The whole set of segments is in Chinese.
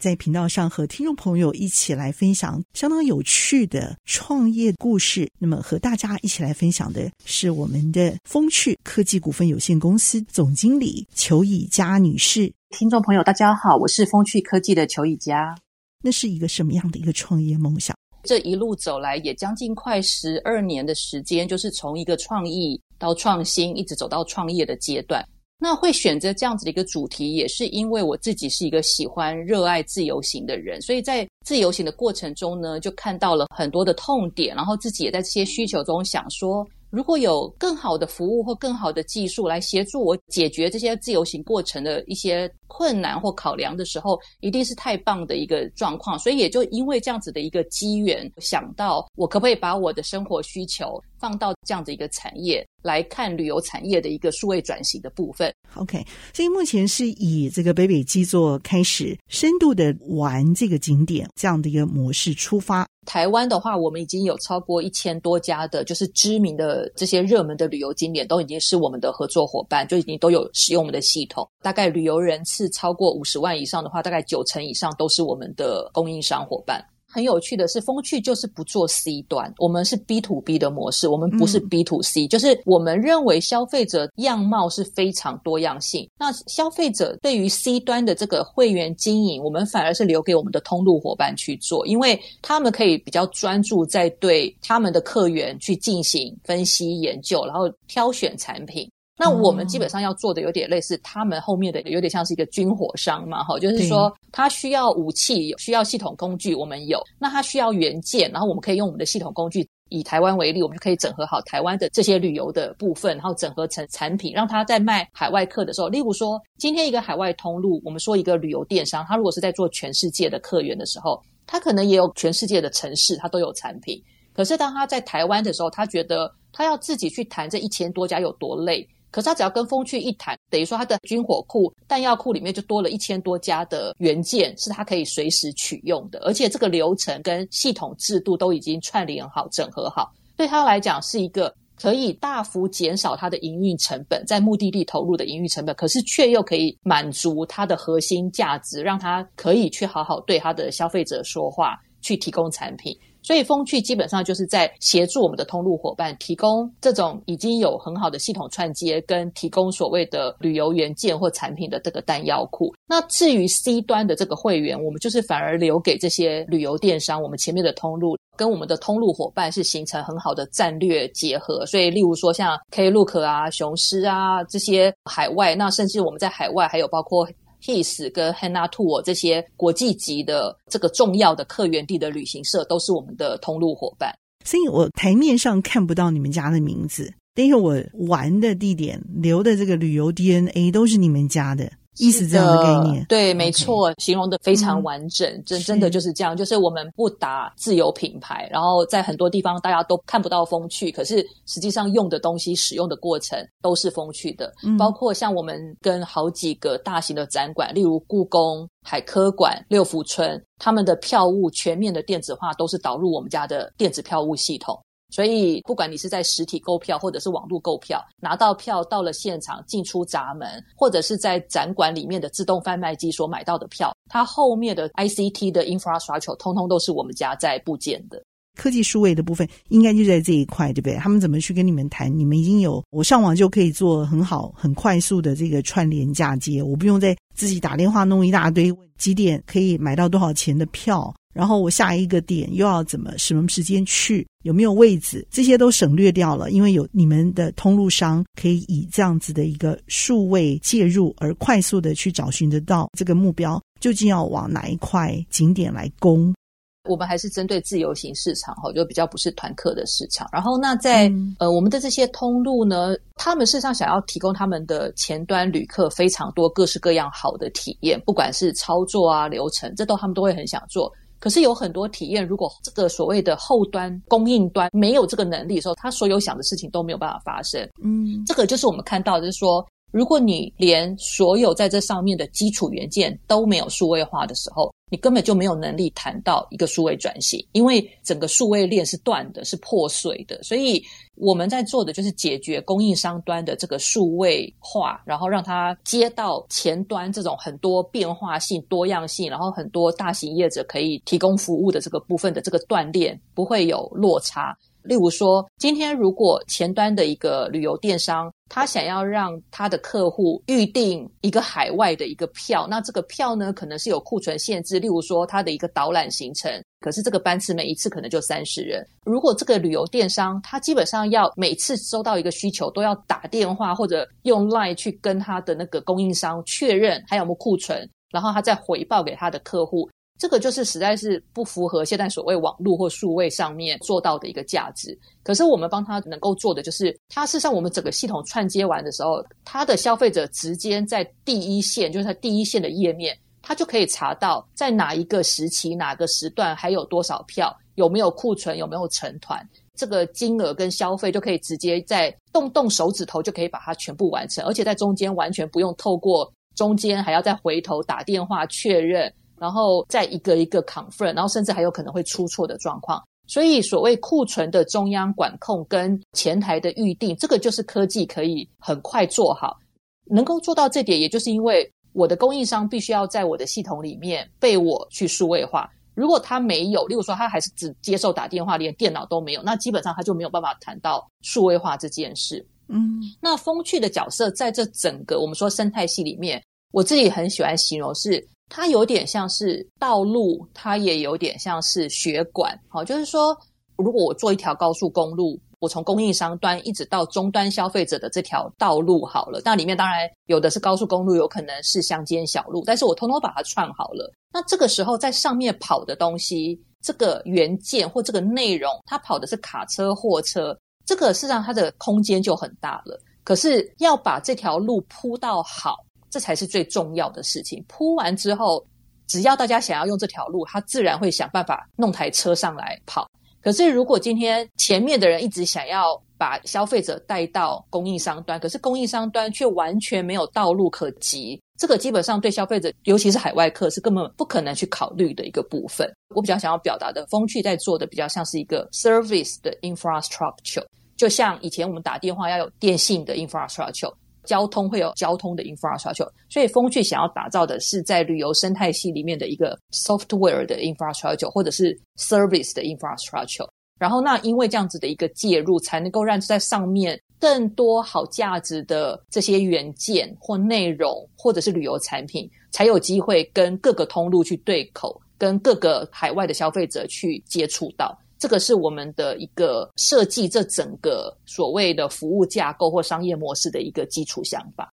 在频道上和听众朋友一起来分享相当有趣的创业故事。那么和大家一起来分享的是我们的风趣科技股份有限公司总经理裘以佳女士。听众朋友，大家好，我是风趣科技的裘以佳。那是一个什么样的一个创业梦想？这一路走来也将近快十二年的时间，就是从一个创意到创新，一直走到创业的阶段。那会选择这样子的一个主题，也是因为我自己是一个喜欢、热爱自由行的人，所以在自由行的过程中呢，就看到了很多的痛点，然后自己也在这些需求中想说，如果有更好的服务或更好的技术来协助我解决这些自由行过程的一些困难或考量的时候，一定是太棒的一个状况。所以也就因为这样子的一个机缘，想到我可不可以把我的生活需求放到这样的一个产业。来看旅游产业的一个数位转型的部分。OK，所以目前是以这个北北基座开始深度的玩这个景点这样的一个模式出发。台湾的话，我们已经有超过一千多家的，就是知名的这些热门的旅游景点，都已经是我们的合作伙伴，就已经都有使用我们的系统。大概旅游人次超过五十万以上的话，大概九成以上都是我们的供应商伙伴。很有趣的是，风趣就是不做 C 端，我们是 B to B 的模式，我们不是 B to C，嗯，就是我们认为消费者样貌是非常多样性。那消费者对于 C 端的这个会员经营，我们反而是留给我们的通路伙伴去做，因为他们可以比较专注在对他们的客源去进行分析研究，然后挑选产品。那我们基本上要做的有点类似，他们后面的有点像是一个军火商嘛，哈，就是说他需要武器，需要系统工具，我们有；那他需要原件，然后我们可以用我们的系统工具。以台湾为例，我们就可以整合好台湾的这些旅游的部分，然后整合成产品，让他在卖海外客的时候，例如说今天一个海外通路，我们说一个旅游电商，他如果是在做全世界的客源的时候，他可能也有全世界的城市，他都有产品。可是当他在台湾的时候，他觉得他要自己去谈这一千多家有多累。可是他只要跟风趣一谈，等于说他的军火库、弹药库里面就多了一千多家的元件，是他可以随时取用的，而且这个流程跟系统制度都已经串联好、整合好，对他来讲是一个可以大幅减少他的营运成本，在目的地投入的营运成本，可是却又可以满足他的核心价值，让他可以去好好对他的消费者说话，去提供产品。所以风趣基本上就是在协助我们的通路伙伴提供这种已经有很好的系统串接，跟提供所谓的旅游元件或产品的这个弹药库。那至于 C 端的这个会员，我们就是反而留给这些旅游电商，我们前面的通路跟我们的通路伙伴是形成很好的战略结合。所以，例如说像 Klook 啊、雄狮啊这些海外，那甚至我们在海外还有包括。His 跟 Hana Tour 这些国际级的这个重要的客源地的旅行社，都是我们的通路伙伴。所以我台面上看不到你们家的名字，但是我玩的地点留的这个旅游 DNA 都是你们家的。意思这样的概念，对，没错，形容的非常完整，嗯、真真的就是这样。就是我们不打自有品牌，然后在很多地方大家都看不到风趣，可是实际上用的东西、使用的过程都是风趣的。嗯、包括像我们跟好几个大型的展馆，例如故宫、海科馆、六福村，他们的票务全面的电子化，都是导入我们家的电子票务系统。所以，不管你是在实体购票，或者是网络购票，拿到票到了现场进出闸门，或者是在展馆里面的自动贩卖机所买到的票，它后面的 ICT 的 infrastructure 通通都是我们家在部件的。科技数位的部分应该就在这一块，对不对？他们怎么去跟你们谈？你们已经有我上网就可以做很好、很快速的这个串联嫁接，我不用再自己打电话弄一大堆，几点可以买到多少钱的票。然后我下一个点又要怎么什么时间去？有没有位置？这些都省略掉了，因为有你们的通路商可以以这样子的一个数位介入，而快速的去找寻得到这个目标究竟要往哪一块景点来攻。我们还是针对自由行市场哈，就比较不是团客的市场。然后那在、嗯、呃我们的这些通路呢，他们事实上想要提供他们的前端旅客非常多各式各样好的体验，不管是操作啊流程，这都他们都会很想做。可是有很多体验，如果这个所谓的后端供应端没有这个能力的时候，他所有想的事情都没有办法发生。嗯，这个就是我们看到，就是说，如果你连所有在这上面的基础元件都没有数位化的时候，你根本就没有能力谈到一个数位转型，因为整个数位链是断的，是破碎的。所以我们在做的就是解决供应商端的这个数位化，然后让它接到前端这种很多变化性、多样性，然后很多大型业者可以提供服务的这个部分的这个断裂不会有落差。例如说，今天如果前端的一个旅游电商，他想要让他的客户预订一个海外的一个票，那这个票呢，可能是有库存限制。例如说，他的一个导览行程，可是这个班次每一次可能就三十人。如果这个旅游电商，他基本上要每次收到一个需求，都要打电话或者用 Line 去跟他的那个供应商确认还有没有库存，然后他再回报给他的客户。这个就是实在是不符合现在所谓网络或数位上面做到的一个价值。可是我们帮他能够做的，就是他事实上我们整个系统串接完的时候，他的消费者直接在第一线，就是他第一线的页面，他就可以查到在哪一个时期、哪个时段还有多少票，有没有库存，有没有成团，这个金额跟消费就可以直接在动动手指头就可以把它全部完成，而且在中间完全不用透过中间还要再回头打电话确认。然后再一个一个 confirm，然后甚至还有可能会出错的状况。所以所谓库存的中央管控跟前台的预定，这个就是科技可以很快做好。能够做到这点，也就是因为我的供应商必须要在我的系统里面被我去数位化。如果他没有，例如说他还是只接受打电话，连电脑都没有，那基本上他就没有办法谈到数位化这件事。嗯，那风趣的角色在这整个我们说生态系里面，我自己很喜欢形容是。它有点像是道路，它也有点像是血管。好，就是说，如果我做一条高速公路，我从供应商端一直到终端消费者的这条道路好了，那里面当然有的是高速公路，有可能是乡间小路，但是我通通把它串好了。那这个时候在上面跑的东西，这个元件或这个内容，它跑的是卡车、货车，这个事实上它的空间就很大了。可是要把这条路铺到好。这才是最重要的事情。铺完之后，只要大家想要用这条路，他自然会想办法弄台车上来跑。可是，如果今天前面的人一直想要把消费者带到供应商端，可是供应商端却完全没有道路可及，这个基本上对消费者，尤其是海外客，是根本不可能去考虑的一个部分。我比较想要表达的，风趣在做的比较像是一个 service 的 infrastructure，就像以前我们打电话要有电信的 infrastructure。交通会有交通的 infrastructure，所以风趣想要打造的是在旅游生态系里面的一个 software 的 infrastructure，或者是 service 的 infrastructure。然后那因为这样子的一个介入，才能够让在上面更多好价值的这些元件或内容，或者是旅游产品，才有机会跟各个通路去对口，跟各个海外的消费者去接触到。这个是我们的一个设计，这整个所谓的服务架构或商业模式的一个基础想法。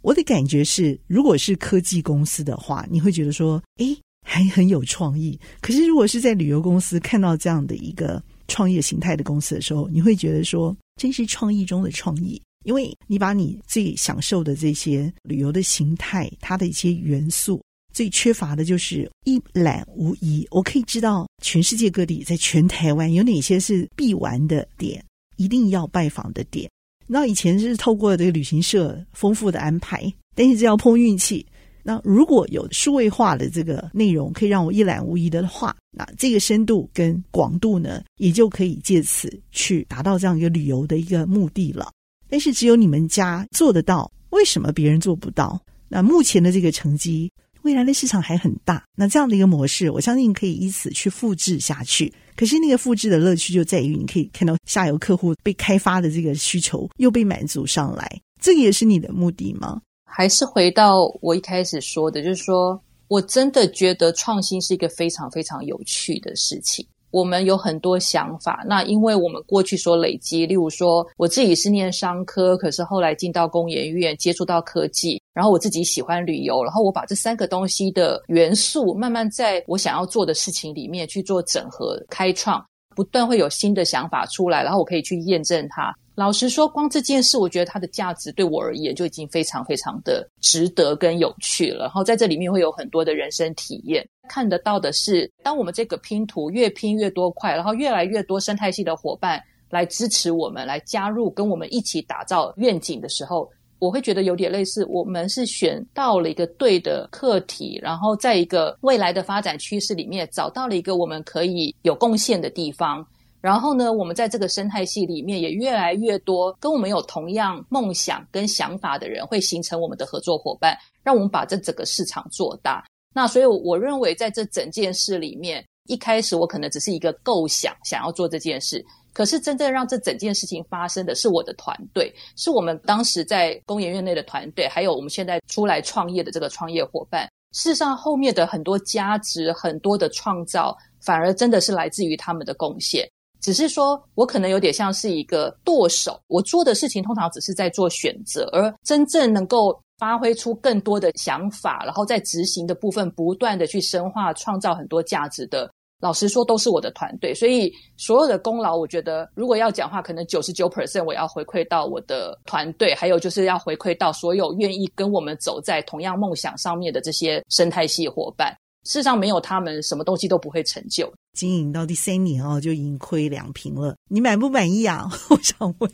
我的感觉是，如果是科技公司的话，你会觉得说，诶，还很有创意。可是如果是在旅游公司看到这样的一个创业形态的公司的时候，你会觉得说，真是创意中的创意，因为你把你最享受的这些旅游的形态，它的一些元素。最缺乏的就是一览无遗。我可以知道全世界各地，在全台湾有哪些是必玩的点，一定要拜访的点。那以前是透过这个旅行社丰富的安排，但是这要碰运气。那如果有数位化的这个内容，可以让我一览无遗的话，那这个深度跟广度呢，也就可以借此去达到这样一个旅游的一个目的了。但是只有你们家做得到，为什么别人做不到？那目前的这个成绩。未来的市场还很大，那这样的一个模式，我相信可以以此去复制下去。可是那个复制的乐趣就在于，你可以看到下游客户被开发的这个需求又被满足上来，这个也是你的目的吗？还是回到我一开始说的，就是说我真的觉得创新是一个非常非常有趣的事情。我们有很多想法，那因为我们过去所累积，例如说我自己是念商科，可是后来进到工研院接触到科技，然后我自己喜欢旅游，然后我把这三个东西的元素慢慢在我想要做的事情里面去做整合开创，不断会有新的想法出来，然后我可以去验证它。老实说，光这件事，我觉得它的价值对我而言就已经非常非常的值得跟有趣了。然后在这里面会有很多的人生体验。看得到的是，当我们这个拼图越拼越多块，然后越来越多生态系的伙伴来支持我们，来加入跟我们一起打造愿景的时候，我会觉得有点类似，我们是选到了一个对的课题，然后在一个未来的发展趋势里面找到了一个我们可以有贡献的地方。然后呢，我们在这个生态系里面也越来越多跟我们有同样梦想跟想法的人，会形成我们的合作伙伴，让我们把这整个市场做大。那所以我认为，在这整件事里面，一开始我可能只是一个构想，想要做这件事。可是真正让这整件事情发生的是我的团队，是我们当时在工研院内的团队，还有我们现在出来创业的这个创业伙伴。事实上，后面的很多价值、很多的创造，反而真的是来自于他们的贡献。只是说，我可能有点像是一个舵手，我做的事情通常只是在做选择，而真正能够发挥出更多的想法，然后在执行的部分不断的去深化、创造很多价值的，老实说都是我的团队。所以所有的功劳，我觉得如果要讲话，可能九十九 percent 我要回馈到我的团队，还有就是要回馈到所有愿意跟我们走在同样梦想上面的这些生态系伙伴。事实上，没有他们，什么东西都不会成就。经营到第三年哦，就盈亏两平了。你满不满意啊？我想问，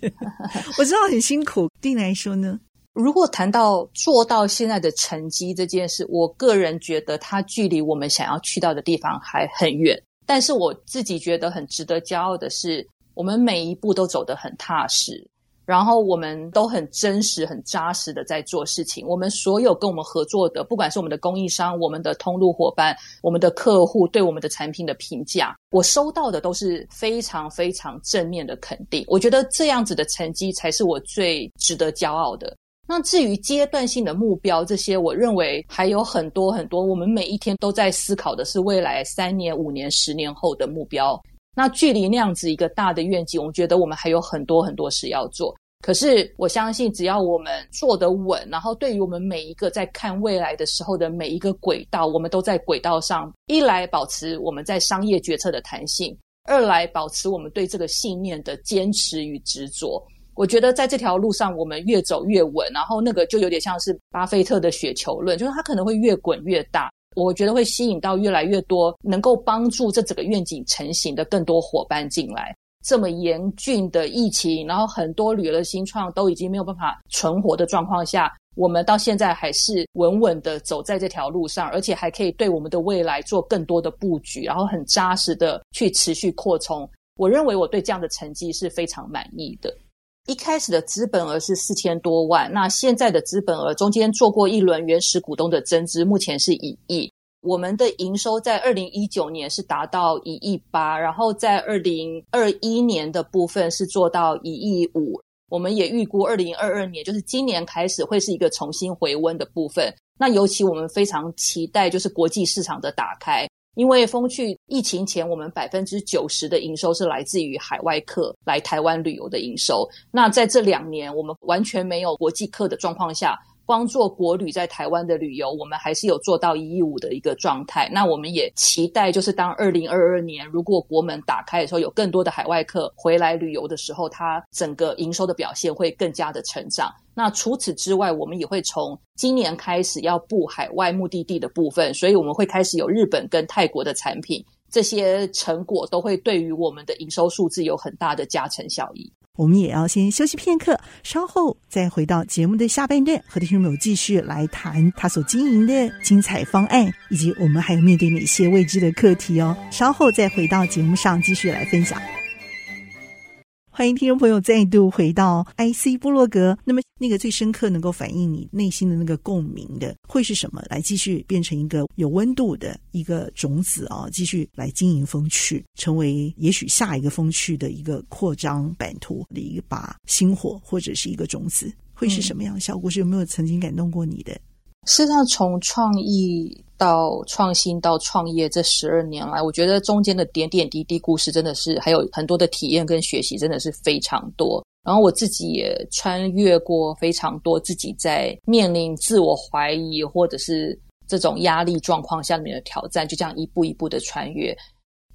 我知道很辛苦。对你来说呢？如果谈到做到现在的成绩这件事，我个人觉得它距离我们想要去到的地方还很远。但是我自己觉得很值得骄傲的是，我们每一步都走得很踏实。然后我们都很真实、很扎实的在做事情。我们所有跟我们合作的，不管是我们的供应商、我们的通路伙伴、我们的客户，对我们的产品的评价，我收到的都是非常非常正面的肯定。我觉得这样子的成绩才是我最值得骄傲的。那至于阶段性的目标，这些我认为还有很多很多。我们每一天都在思考的是未来三年、五年、十年后的目标。那距离那样子一个大的愿景，我觉得我们还有很多很多事要做。可是我相信，只要我们做得稳，然后对于我们每一个在看未来的时候的每一个轨道，我们都在轨道上。一来保持我们在商业决策的弹性，二来保持我们对这个信念的坚持与执着。我觉得在这条路上，我们越走越稳，然后那个就有点像是巴菲特的雪球论，就是它可能会越滚越大。我觉得会吸引到越来越多能够帮助这整个愿景成型的更多伙伴进来。这么严峻的疫情，然后很多旅游的新创都已经没有办法存活的状况下，我们到现在还是稳稳的走在这条路上，而且还可以对我们的未来做更多的布局，然后很扎实的去持续扩充。我认为我对这样的成绩是非常满意的。一开始的资本额是四千多万，那现在的资本额中间做过一轮原始股东的增资，目前是一亿。我们的营收在二零一九年是达到一亿八，然后在二零二一年的部分是做到一亿五。我们也预估二零二二年，就是今年开始会是一个重新回温的部分。那尤其我们非常期待就是国际市场的打开，因为风趣疫情前我们百分之九十的营收是来自于海外客来台湾旅游的营收。那在这两年我们完全没有国际客的状况下。光做国旅在台湾的旅游，我们还是有做到一亿五的一个状态。那我们也期待，就是当二零二二年如果国门打开的时候，有更多的海外客回来旅游的时候，它整个营收的表现会更加的成长。那除此之外，我们也会从今年开始要布海外目的地的部分，所以我们会开始有日本跟泰国的产品，这些成果都会对于我们的营收数字有很大的加成效益。我们也要先休息片刻，稍后再回到节目的下半段，和听众朋友继续来谈他所经营的精彩方案，以及我们还有面对哪些未知的课题哦。稍后再回到节目上继续来分享。欢迎听众朋友再度回到 IC 部落格。那么，那个最深刻能够反映你内心的那个共鸣的，会是什么？来继续变成一个有温度的一个种子啊，继续来经营风趣，成为也许下一个风趣的一个扩张版图的一把星火，或者是一个种子，会是什么样的小故事？有没有曾经感动过你的？事实上，从创意到创新到创业这十二年来，我觉得中间的点点滴滴故事真的是还有很多的体验跟学习，真的是非常多。然后我自己也穿越过非常多自己在面临自我怀疑或者是这种压力状况下面的挑战，就这样一步一步的穿越。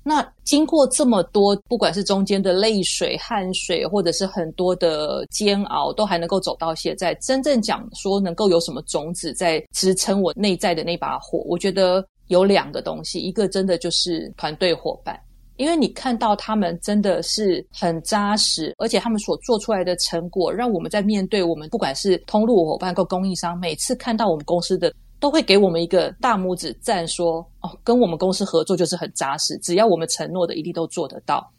那经过这么多，不管是中间的泪水、汗水，或者是很多的煎熬，都还能够走到现在。真正讲说能够有什么种子在支撑我内在的那把火，我觉得有两个东西，一个真的就是团队伙伴。因为你看到他们真的是很扎实，而且他们所做出来的成果，让我们在面对我们不管是通路伙伴或供应商，每次看到我们公司的，都会给我们一个大拇指赞，说：“跟我们公司合作就是很扎实，只要我们承诺的，一定都做得到。”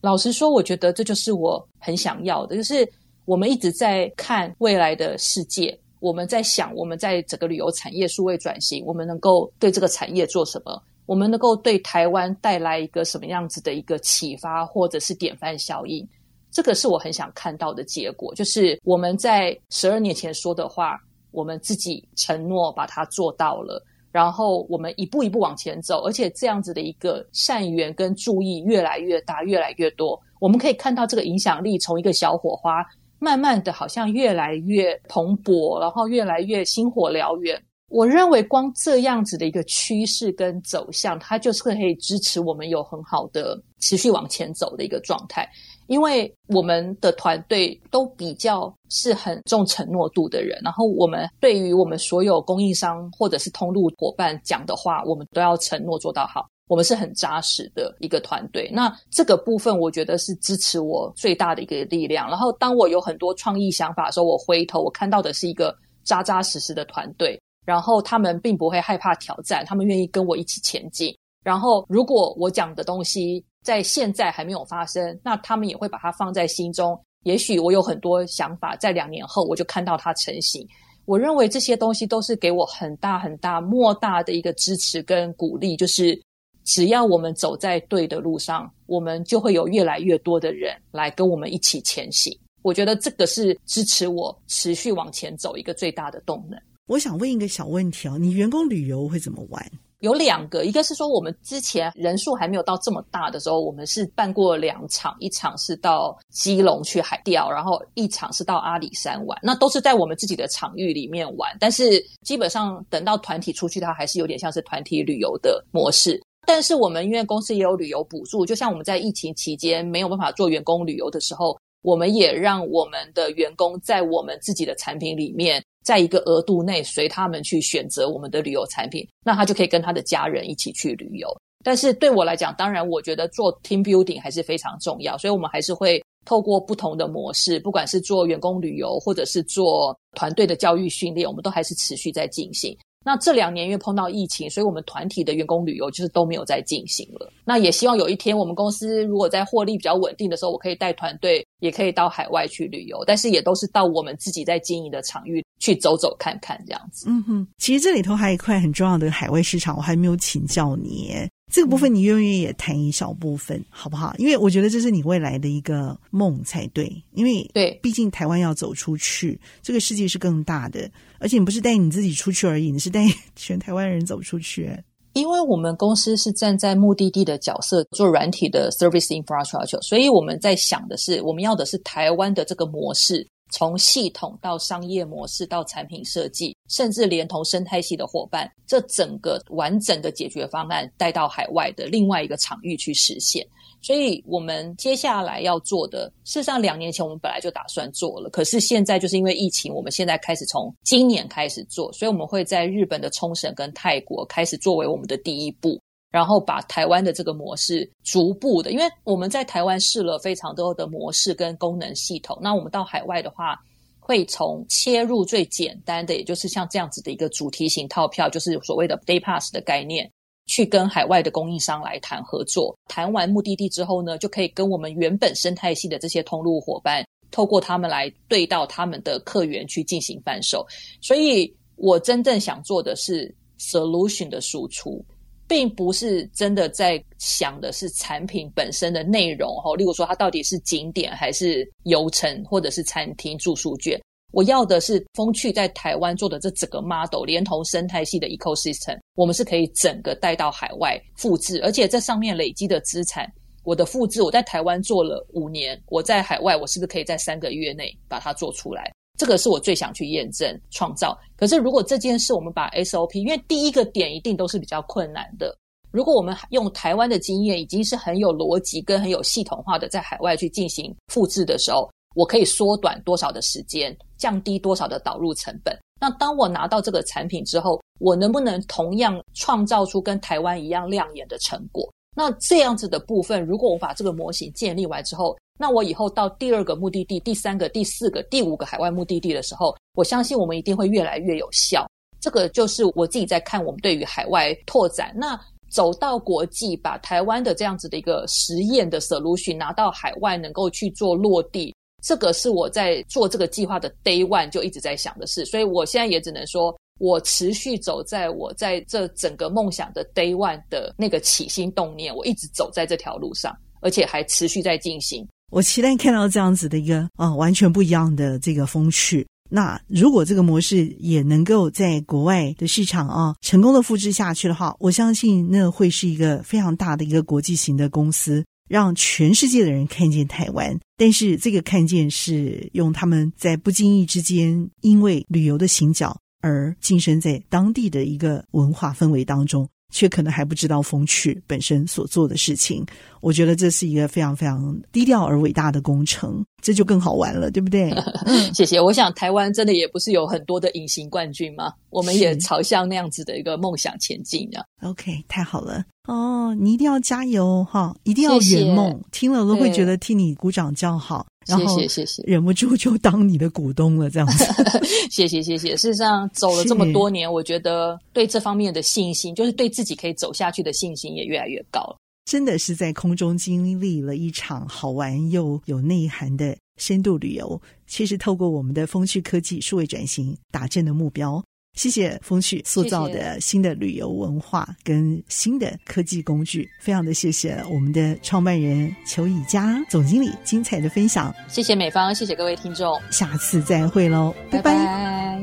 老实说，我觉得这就是我很想要的，就是我们一直在看未来的世界，我们在想我们在整个旅游产业数位转型，我们能够对这个产业做什么。我们能够对台湾带来一个什么样子的一个启发，或者是典范效应？这个是我很想看到的结果。就是我们在十二年前说的话，我们自己承诺把它做到了，然后我们一步一步往前走，而且这样子的一个善缘跟助益越来越大，越来越多。我们可以看到这个影响力从一个小火花，慢慢的好像越来越蓬勃，然后越来越星火燎原。我认为光这样子的一个趋势跟走向，它就是可以支持我们有很好的持续往前走的一个状态。因为我们的团队都比较是很重承诺度的人，然后我们对于我们所有供应商或者是通路伙伴讲的话，我们都要承诺做到好。我们是很扎实的一个团队。那这个部分，我觉得是支持我最大的一个力量。然后当我有很多创意想法的时候，我回头我看到的是一个扎扎实实的团队。然后他们并不会害怕挑战，他们愿意跟我一起前进。然后如果我讲的东西在现在还没有发生，那他们也会把它放在心中。也许我有很多想法，在两年后我就看到它成型。我认为这些东西都是给我很大很大莫大的一个支持跟鼓励。就是只要我们走在对的路上，我们就会有越来越多的人来跟我们一起前行。我觉得这个是支持我持续往前走一个最大的动能。我想问一个小问题哦，你员工旅游会怎么玩？有两个，一个是说我们之前人数还没有到这么大的时候，我们是办过两场，一场是到基隆去海钓，然后一场是到阿里山玩，那都是在我们自己的场域里面玩。但是基本上等到团体出去，它还是有点像是团体旅游的模式。但是我们因为公司也有旅游补助，就像我们在疫情期间没有办法做员工旅游的时候，我们也让我们的员工在我们自己的产品里面。在一个额度内，随他们去选择我们的旅游产品，那他就可以跟他的家人一起去旅游。但是对我来讲，当然我觉得做 team building 还是非常重要，所以我们还是会透过不同的模式，不管是做员工旅游，或者是做团队的教育训练，我们都还是持续在进行。那这两年因为碰到疫情，所以我们团体的员工旅游就是都没有再进行了。那也希望有一天我们公司如果在获利比较稳定的时候，我可以带团队也可以到海外去旅游，但是也都是到我们自己在经营的场域去走走看看这样子。嗯哼，其实这里头还有一块很重要的海外市场，我还没有请教你。这个部分你愿不愿意也谈一小部分，好不好？因为我觉得这是你未来的一个梦才对。因为对，毕竟台湾要走出去，这个世界是更大的，而且你不是带你自己出去而已，你是带全台湾人走出去。因为我们公司是站在目的地的角色做软体的 service infrastructure，所以我们在想的是，我们要的是台湾的这个模式。从系统到商业模式到产品设计，甚至连同生态系的伙伴，这整个完整的解决方案带到海外的另外一个场域去实现。所以，我们接下来要做的，事实上两年前我们本来就打算做了，可是现在就是因为疫情，我们现在开始从今年开始做，所以我们会在日本的冲绳跟泰国开始作为我们的第一步。然后把台湾的这个模式逐步的，因为我们在台湾试了非常多的模式跟功能系统，那我们到海外的话，会从切入最简单的，也就是像这样子的一个主题型套票，就是所谓的 Day Pass 的概念，去跟海外的供应商来谈合作。谈完目的地之后呢，就可以跟我们原本生态系的这些通路伙伴，透过他们来对到他们的客源去进行贩售。所以我真正想做的是 solution 的输出。并不是真的在想的是产品本身的内容哈，例如说它到底是景点还是游程，或者是餐厅住宿券。我要的是风趣在台湾做的这整个 model，连同生态系的 ecosystem，我们是可以整个带到海外复制，而且这上面累积的资产，我的复制我在台湾做了五年，我在海外我是不是可以在三个月内把它做出来？这个是我最想去验证创造。可是，如果这件事我们把 SOP，因为第一个点一定都是比较困难的。如果我们用台湾的经验，已经是很有逻辑跟很有系统化的在海外去进行复制的时候，我可以缩短多少的时间，降低多少的导入成本。那当我拿到这个产品之后，我能不能同样创造出跟台湾一样亮眼的成果？那这样子的部分，如果我把这个模型建立完之后，那我以后到第二个目的地、第三个、第四个、第五个海外目的地的时候，我相信我们一定会越来越有效。这个就是我自己在看我们对于海外拓展，那走到国际，把台湾的这样子的一个实验的 solution 拿到海外，能够去做落地，这个是我在做这个计划的 day one 就一直在想的事。所以我现在也只能说，我持续走在我在这整个梦想的 day one 的那个起心动念，我一直走在这条路上，而且还持续在进行。我期待看到这样子的一个啊、完全不一样的这个风趣。那如果这个模式也能够在国外的市场啊成功的复制下去的话，我相信那会是一个非常大的一个国际型的公司，让全世界的人看见台湾。但是这个看见是用他们在不经意之间，因为旅游的行脚而晋升在当地的一个文化氛围当中。却可能还不知道风趣本身所做的事情，我觉得这是一个非常非常低调而伟大的工程，这就更好玩了，对不对？谢谢。我想台湾真的也不是有很多的隐形冠军吗？我们也朝向那样子的一个梦想前进的。OK，太好了哦！你一定要加油哈，一定要圆梦。谢谢。听了都会觉得替你鼓掌叫好。然后谢谢谢谢，忍不住就当你的股东了，这样子。谢谢谢谢。事实上，走了这么多年，我觉得对这方面的信心，就是对自己可以走下去的信心，也越来越高了。真的是在空中经历了一场好玩又有内涵的深度旅游。其实，透过我们的风趣科技数位转型，达成的目标。谢谢风趣塑造的新的旅游文化跟新的科技工具，非常的谢谢我们的创办人裘以佳总经理精彩的分享。谢谢美方，谢谢各位听众，下次再会喽，拜拜。拜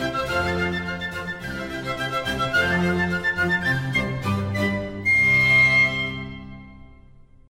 拜。